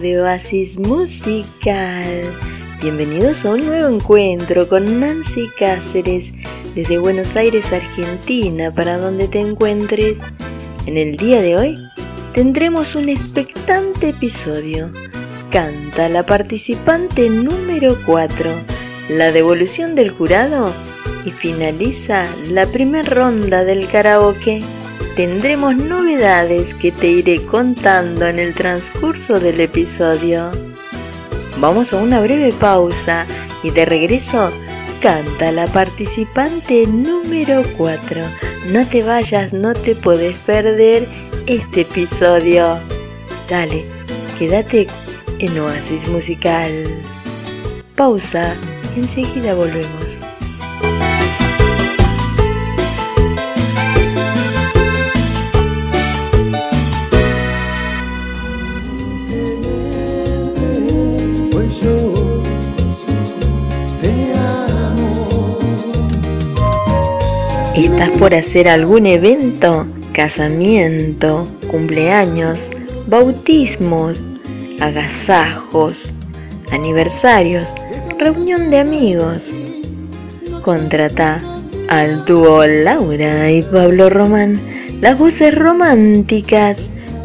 de Oasis Musical. Bienvenidos a un nuevo encuentro con Nancy Cáceres desde Buenos Aires, Argentina, para donde te encuentres. En el día de hoy tendremos un expectante episodio. Canta la participante número 4, la devolución del jurado y finaliza la primera ronda del karaoke tendremos novedades que te iré contando en el transcurso del episodio. Vamos a una breve pausa y de regreso canta la participante número 4. No te vayas, no te puedes perder este episodio. Dale, quédate en Oasis Musical. Pausa, enseguida volvemos. ¿Estás por hacer algún evento? Casamiento, cumpleaños, bautismos, agasajos, aniversarios, reunión de amigos. Contrata al dúo Laura y Pablo Román, las voces románticas.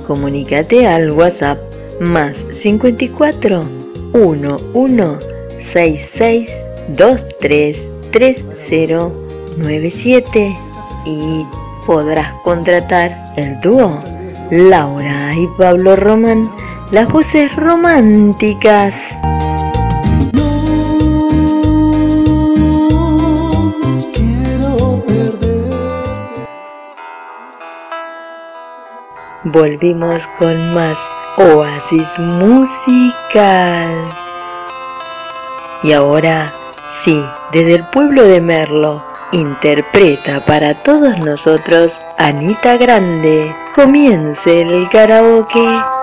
Comunícate al WhatsApp más 54 11 66 23 30 97 y podrás contratar el dúo Laura y Pablo Román, las voces románticas. Volvimos con más Oasis musical. Y ahora, sí, desde el pueblo de Merlo, interpreta para todos nosotros Anita Grande. Comience el karaoke.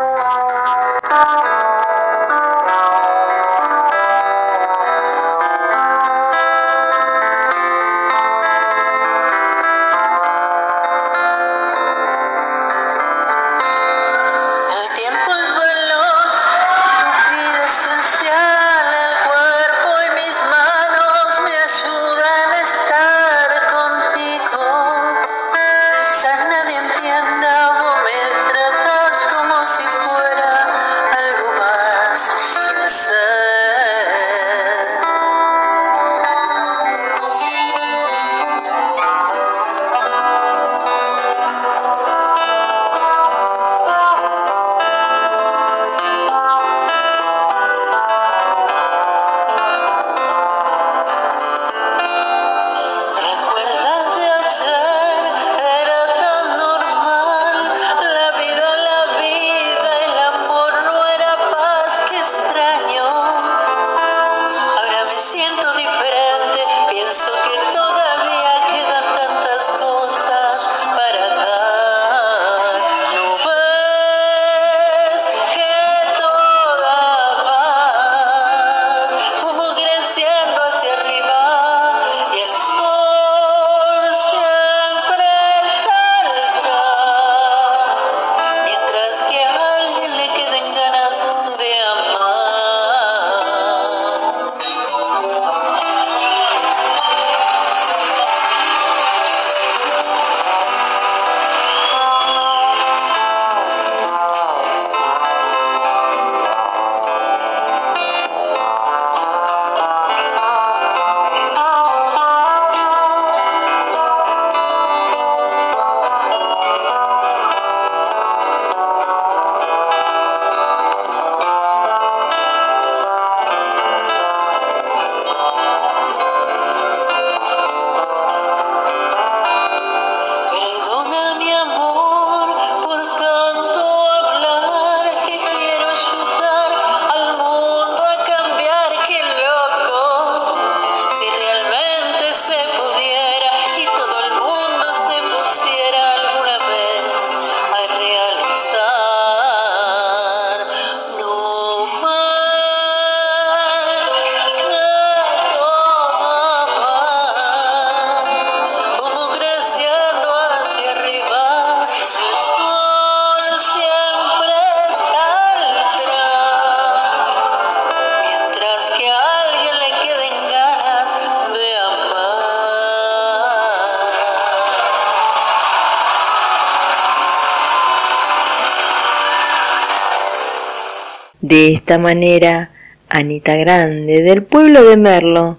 De esta manera, Anita Grande, del pueblo de Merlo,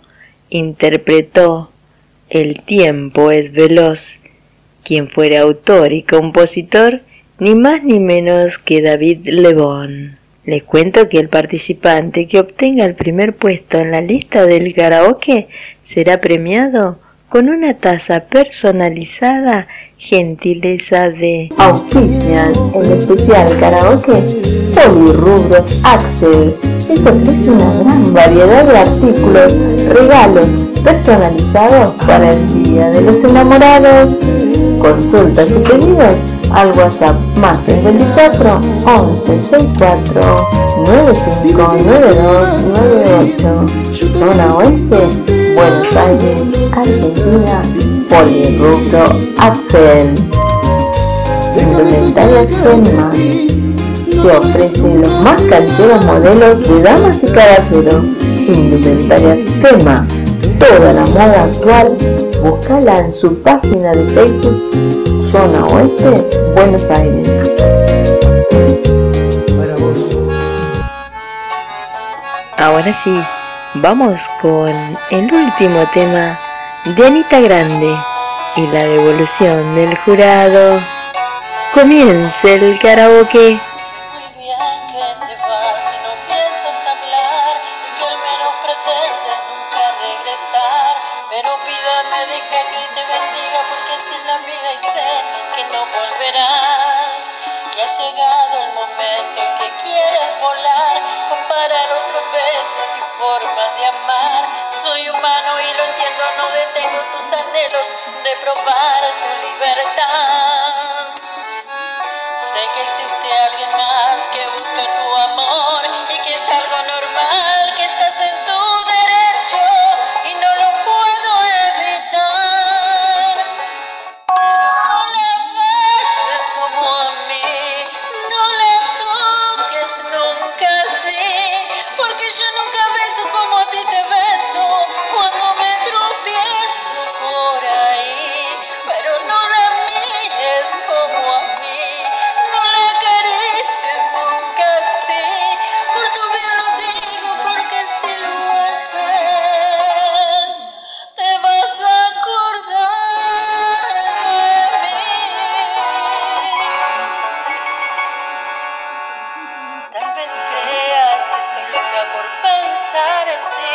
interpretó El tiempo es veloz, quien fuera autor y compositor ni más ni menos que David Lebón. Les cuento que el participante que obtenga el primer puesto en la lista del karaoke será premiado con una taza personalizada gentileza de auspician el especial karaoke Polirubros Axel. Les ofrece una gran variedad de artículos, regalos personalizados para el Día de los Enamorados. Consultas y pedidos al WhatsApp más 54 11 64 95 92 98 Zona Oeste, Buenos Aires, Argentina, Polirrubro Axel. Indumentaria Gemma te ofrece los más cancheros modelos de damas y caballeros. Indumentarias Fema, toda la moda actual, búscala en su página de Facebook, Zona Oeste, Buenos Aires. Ahora sí, vamos con el último tema de Anita Grande y la devolución del jurado. Comienza el karaoke. formas de amar. Soy humano y lo entiendo, no detengo tus anhelos de probar tu libertad. Sé que existe alguien más que busca tu amor y que es algo normal.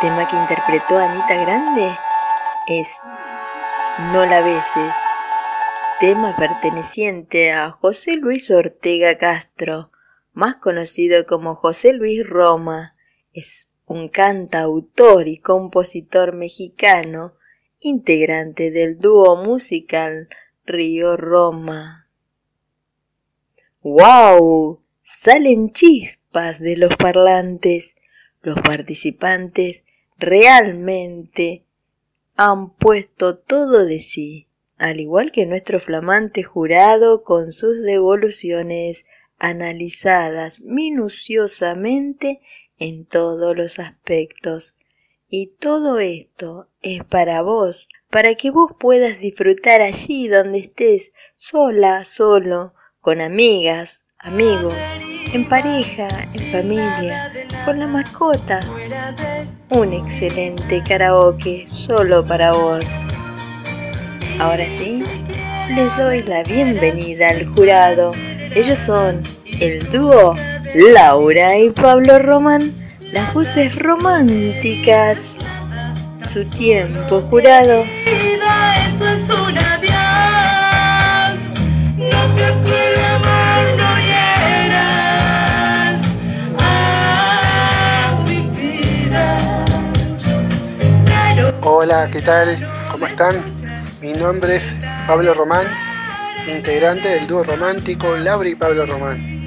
tema que interpretó Anita Grande es No la beses, tema perteneciente a José Luis Ortega Castro, más conocido como José Luis Roma. Es un cantautor y compositor mexicano, integrante del dúo musical Río Roma. ¡Wow! Salen chispas de los parlantes los participantes realmente han puesto todo de sí, al igual que nuestro flamante jurado con sus devoluciones analizadas minuciosamente en todos los aspectos. Y todo esto es para vos, para que vos puedas disfrutar allí donde estés, sola, solo, con amigas, amigos, en pareja, en familia, con la mascota. Un excelente karaoke solo para vos. Ahora sí, les doy la bienvenida al jurado. Ellos son el dúo Laura y Pablo Román, las voces románticas. Su tiempo jurado. Hola, ¿qué tal? ¿Cómo están? Mi nombre es Pablo Román, integrante del dúo romántico Laura y Pablo Román.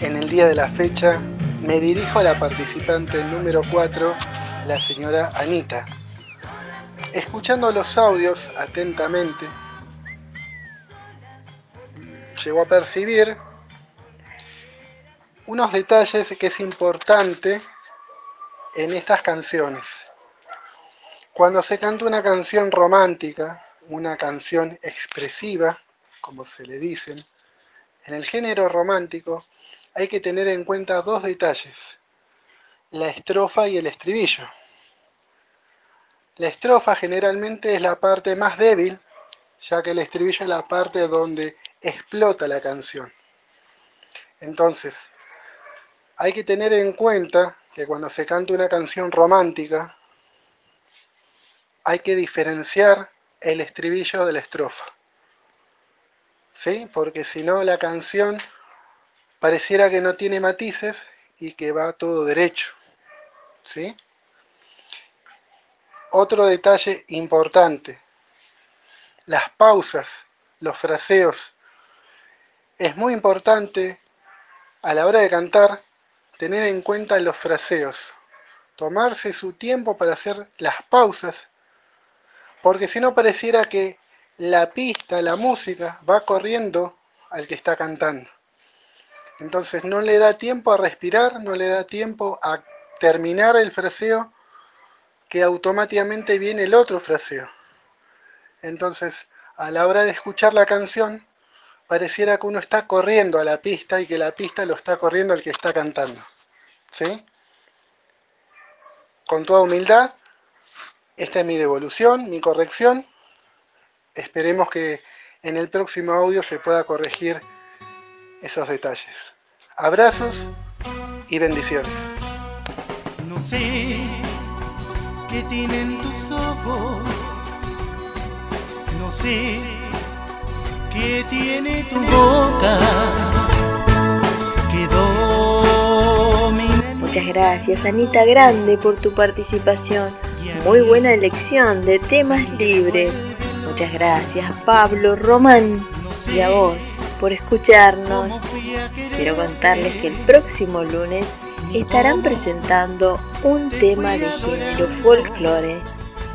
En el día de la fecha me dirijo a la participante número 4, la señora Anita. Escuchando los audios atentamente, llegó a percibir unos detalles que es importante en estas canciones. Cuando se canta una canción romántica, una canción expresiva, como se le dicen, en el género romántico hay que tener en cuenta dos detalles, la estrofa y el estribillo. La estrofa generalmente es la parte más débil, ya que el estribillo es la parte donde explota la canción. Entonces, hay que tener en cuenta que cuando se canta una canción romántica, hay que diferenciar el estribillo de la estrofa. ¿Sí? Porque si no la canción pareciera que no tiene matices y que va todo derecho. ¿Sí? Otro detalle importante, las pausas, los fraseos. Es muy importante a la hora de cantar tener en cuenta los fraseos, tomarse su tiempo para hacer las pausas porque si no pareciera que la pista, la música, va corriendo al que está cantando. Entonces no le da tiempo a respirar, no le da tiempo a terminar el fraseo, que automáticamente viene el otro fraseo. Entonces, a la hora de escuchar la canción, pareciera que uno está corriendo a la pista y que la pista lo está corriendo al que está cantando. ¿Sí? Con toda humildad, esta es mi devolución, mi corrección. Esperemos que en el próximo audio se pueda corregir esos detalles. Abrazos y bendiciones. No sé qué tienen tus ojos. No sé qué tiene tu boca. Quedó mi... Muchas gracias Anita Grande por tu participación muy buena elección de temas libres. Muchas gracias Pablo Román y a vos por escucharnos. Quiero contarles que el próximo lunes estarán presentando un tema de género folclore.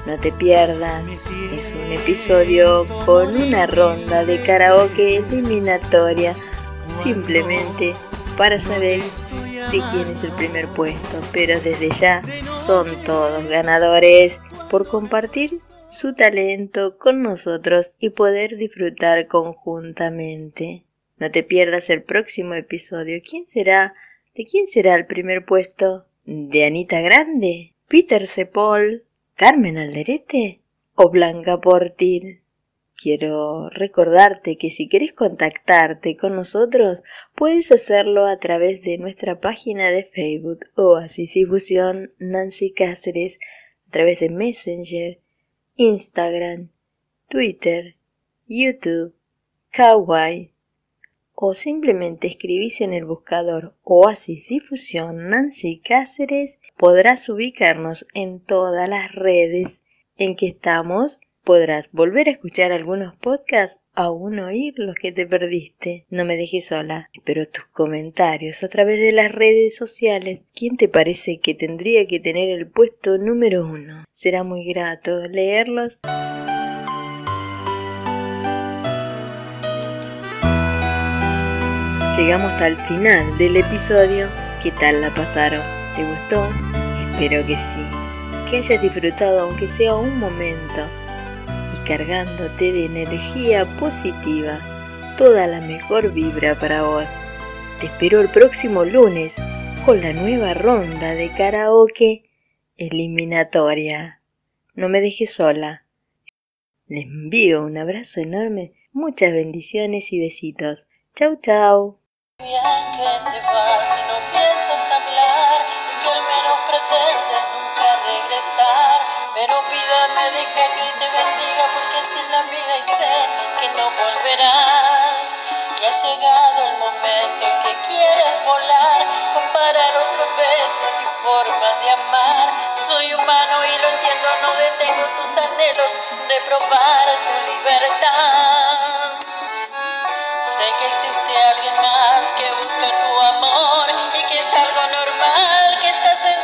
No te pierdas, es un episodio con una ronda de karaoke eliminatoria, simplemente para saber de quién es el primer puesto, pero desde ya son todos ganadores por compartir su talento con nosotros y poder disfrutar conjuntamente. No te pierdas el próximo episodio. ¿Quién será? ¿De quién será el primer puesto? ¿De Anita Grande? ¿Peter Cepol? ¿Carmen Alderete? ¿O Blanca Portil? Quiero recordarte que si quieres contactarte con nosotros, puedes hacerlo a través de nuestra página de Facebook Oasis Difusión Nancy Cáceres, a través de Messenger, Instagram, Twitter, YouTube, Kawaii, o simplemente escribís en el buscador Oasis Difusión Nancy Cáceres, podrás ubicarnos en todas las redes en que estamos Podrás volver a escuchar algunos podcasts, aún oír los que te perdiste. No me dejes sola. Espero tus comentarios a través de las redes sociales. ¿Quién te parece que tendría que tener el puesto número uno? Será muy grato leerlos. Llegamos al final del episodio. ¿Qué tal la pasaron? ¿Te gustó? Espero que sí que hayas disfrutado aunque sea un momento cargándote de energía positiva, toda la mejor vibra para vos. Te espero el próximo lunes con la nueva ronda de karaoke eliminatoria. No me dejes sola. Les envío un abrazo enorme, muchas bendiciones y besitos. Chau, chau. darán otros besos y formas de amar. Soy humano y lo entiendo, no detengo tus anhelos de probar tu libertad. Sé que existe alguien más que busca tu amor y que es algo normal que estás en